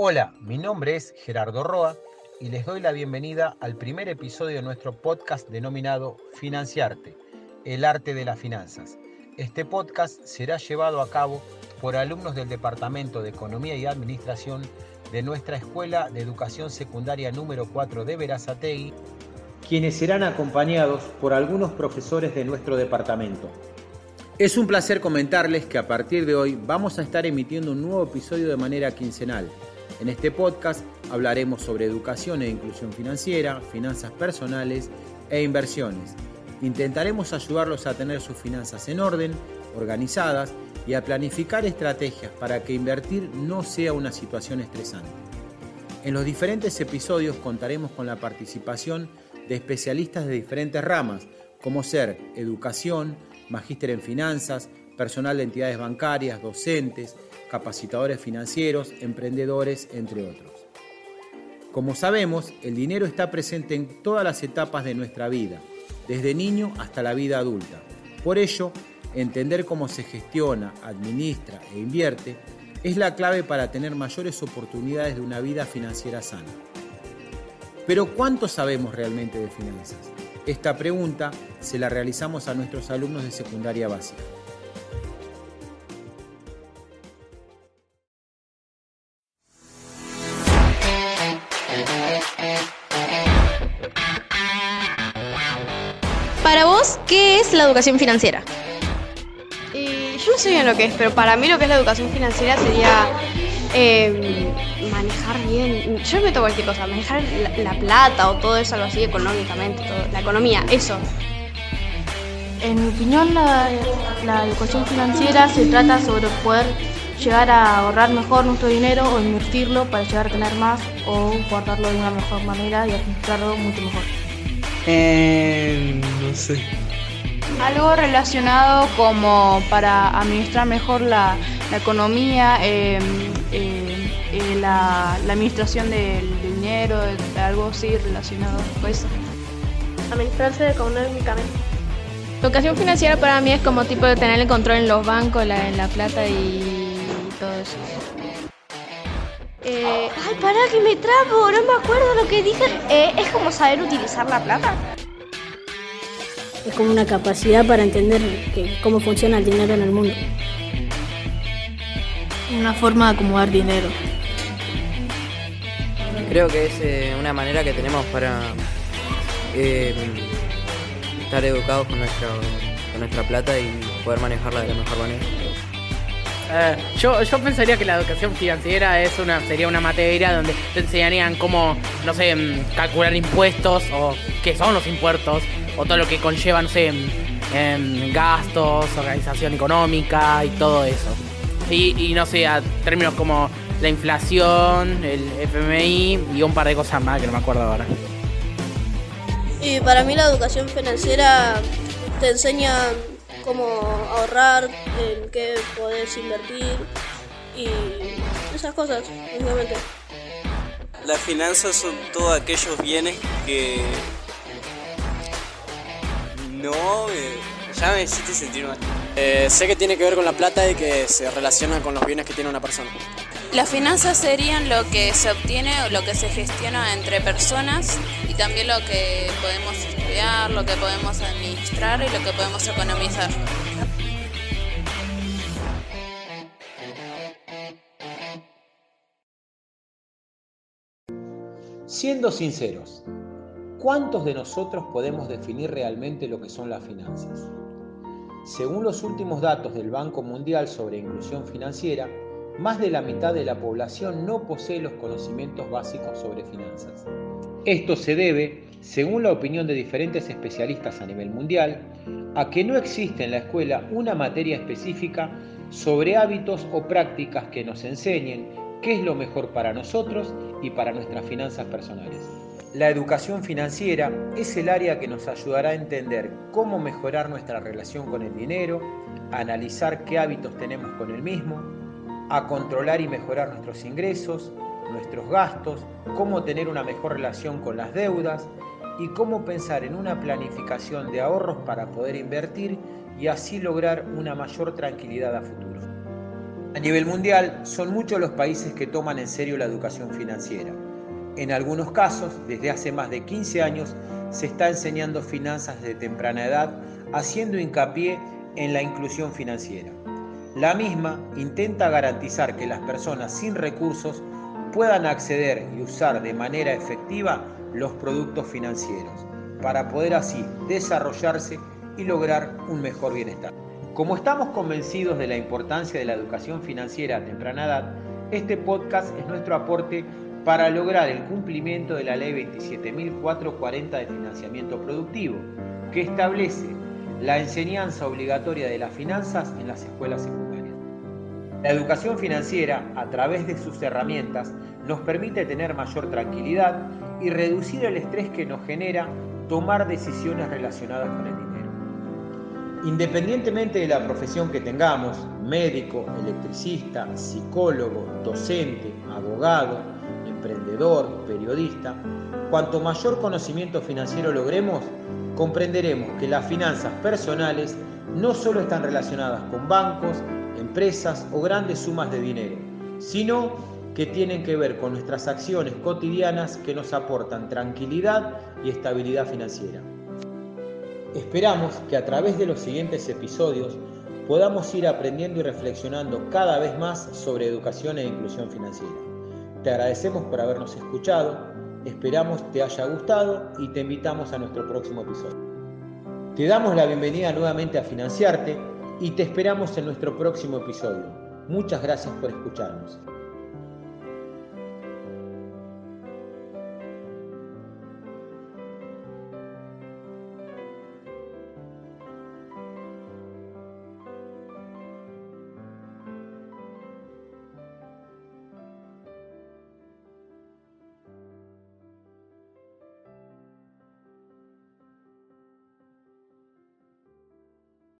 Hola, mi nombre es Gerardo Roa y les doy la bienvenida al primer episodio de nuestro podcast denominado Financiarte, el arte de las finanzas. Este podcast será llevado a cabo por alumnos del Departamento de Economía y Administración de nuestra Escuela de Educación Secundaria número 4 de Verazategui, quienes serán acompañados por algunos profesores de nuestro departamento. Es un placer comentarles que a partir de hoy vamos a estar emitiendo un nuevo episodio de manera quincenal. En este podcast hablaremos sobre educación e inclusión financiera, finanzas personales e inversiones. Intentaremos ayudarlos a tener sus finanzas en orden, organizadas y a planificar estrategias para que invertir no sea una situación estresante. En los diferentes episodios contaremos con la participación de especialistas de diferentes ramas, como ser educación, magíster en finanzas, personal de entidades bancarias, docentes, capacitadores financieros, emprendedores, entre otros. Como sabemos, el dinero está presente en todas las etapas de nuestra vida, desde niño hasta la vida adulta. Por ello, entender cómo se gestiona, administra e invierte es la clave para tener mayores oportunidades de una vida financiera sana. Pero ¿cuánto sabemos realmente de finanzas? Esta pregunta se la realizamos a nuestros alumnos de secundaria básica. Es la educación financiera? Y yo no sé bien lo que es, pero para mí lo que es la educación financiera sería eh, manejar bien, yo meto cualquier cosa, manejar la, la, plata o todo eso, algo así económicamente, todo, la economía, eso. En mi opinión, la, la educación financiera se trata sobre poder llegar a ahorrar mejor nuestro dinero o invertirlo para llegar a tener más o guardarlo de una mejor manera y administrarlo mucho mejor. Eh, no sé. Algo relacionado como para administrar mejor la, la economía, eh, eh, eh, la, la, administración del dinero, algo así relacionado con eso. Administrarse económicamente. Educación financiera para mí es como tipo de tener el control en los bancos, la, la plata y todo eso. Eh, ay, pará que me trabo, no me acuerdo lo que dije. Eh, es como saber utilizar la plata. Es como una capacidad para entender que, cómo funciona el dinero en el mundo. Una forma de acomodar dinero. Creo que es eh, una manera que tenemos para eh, estar educados con nuestra, con nuestra plata y poder manejarla de la mejor manera. Uh, yo, yo pensaría que la educación financiera es una, sería una materia donde te enseñarían cómo, no sé, calcular impuestos o qué son los impuestos o todo lo que conlleva, no sé, en, en gastos, organización económica y todo eso. Y, y, no sé, a términos como la inflación, el FMI y un par de cosas más que no me acuerdo ahora. Y para mí la educación financiera te enseña cómo ahorrar, en qué podés invertir y esas cosas, obviamente. Las finanzas son todos aquellos bienes que no eh, ya me hiciste sentir mal. Eh, sé que tiene que ver con la plata y que se relaciona con los bienes que tiene una persona. Las finanzas serían lo que se obtiene o lo que se gestiona entre personas y también lo que podemos estudiar, lo que podemos administrar y lo que podemos economizar. Siendo sinceros, ¿cuántos de nosotros podemos definir realmente lo que son las finanzas? Según los últimos datos del Banco Mundial sobre inclusión financiera, más de la mitad de la población no posee los conocimientos básicos sobre finanzas. Esto se debe, según la opinión de diferentes especialistas a nivel mundial, a que no existe en la escuela una materia específica sobre hábitos o prácticas que nos enseñen qué es lo mejor para nosotros y para nuestras finanzas personales. La educación financiera es el área que nos ayudará a entender cómo mejorar nuestra relación con el dinero, analizar qué hábitos tenemos con el mismo, a controlar y mejorar nuestros ingresos, nuestros gastos, cómo tener una mejor relación con las deudas y cómo pensar en una planificación de ahorros para poder invertir y así lograr una mayor tranquilidad a futuro. A nivel mundial, son muchos los países que toman en serio la educación financiera. En algunos casos, desde hace más de 15 años, se está enseñando finanzas de temprana edad, haciendo hincapié en la inclusión financiera. La misma intenta garantizar que las personas sin recursos puedan acceder y usar de manera efectiva los productos financieros, para poder así desarrollarse y lograr un mejor bienestar. Como estamos convencidos de la importancia de la educación financiera a temprana edad, este podcast es nuestro aporte para lograr el cumplimiento de la Ley 27.440 de financiamiento productivo, que establece la enseñanza obligatoria de las finanzas en las escuelas secundarias. La educación financiera, a través de sus herramientas, nos permite tener mayor tranquilidad y reducir el estrés que nos genera tomar decisiones relacionadas con el dinero. Independientemente de la profesión que tengamos, médico, electricista, psicólogo, docente, abogado, emprendedor, periodista, cuanto mayor conocimiento financiero logremos, comprenderemos que las finanzas personales no solo están relacionadas con bancos, empresas o grandes sumas de dinero, sino que tienen que ver con nuestras acciones cotidianas que nos aportan tranquilidad y estabilidad financiera. Esperamos que a través de los siguientes episodios podamos ir aprendiendo y reflexionando cada vez más sobre educación e inclusión financiera. Te agradecemos por habernos escuchado, esperamos te haya gustado y te invitamos a nuestro próximo episodio. Te damos la bienvenida nuevamente a Financiarte y te esperamos en nuestro próximo episodio. Muchas gracias por escucharnos.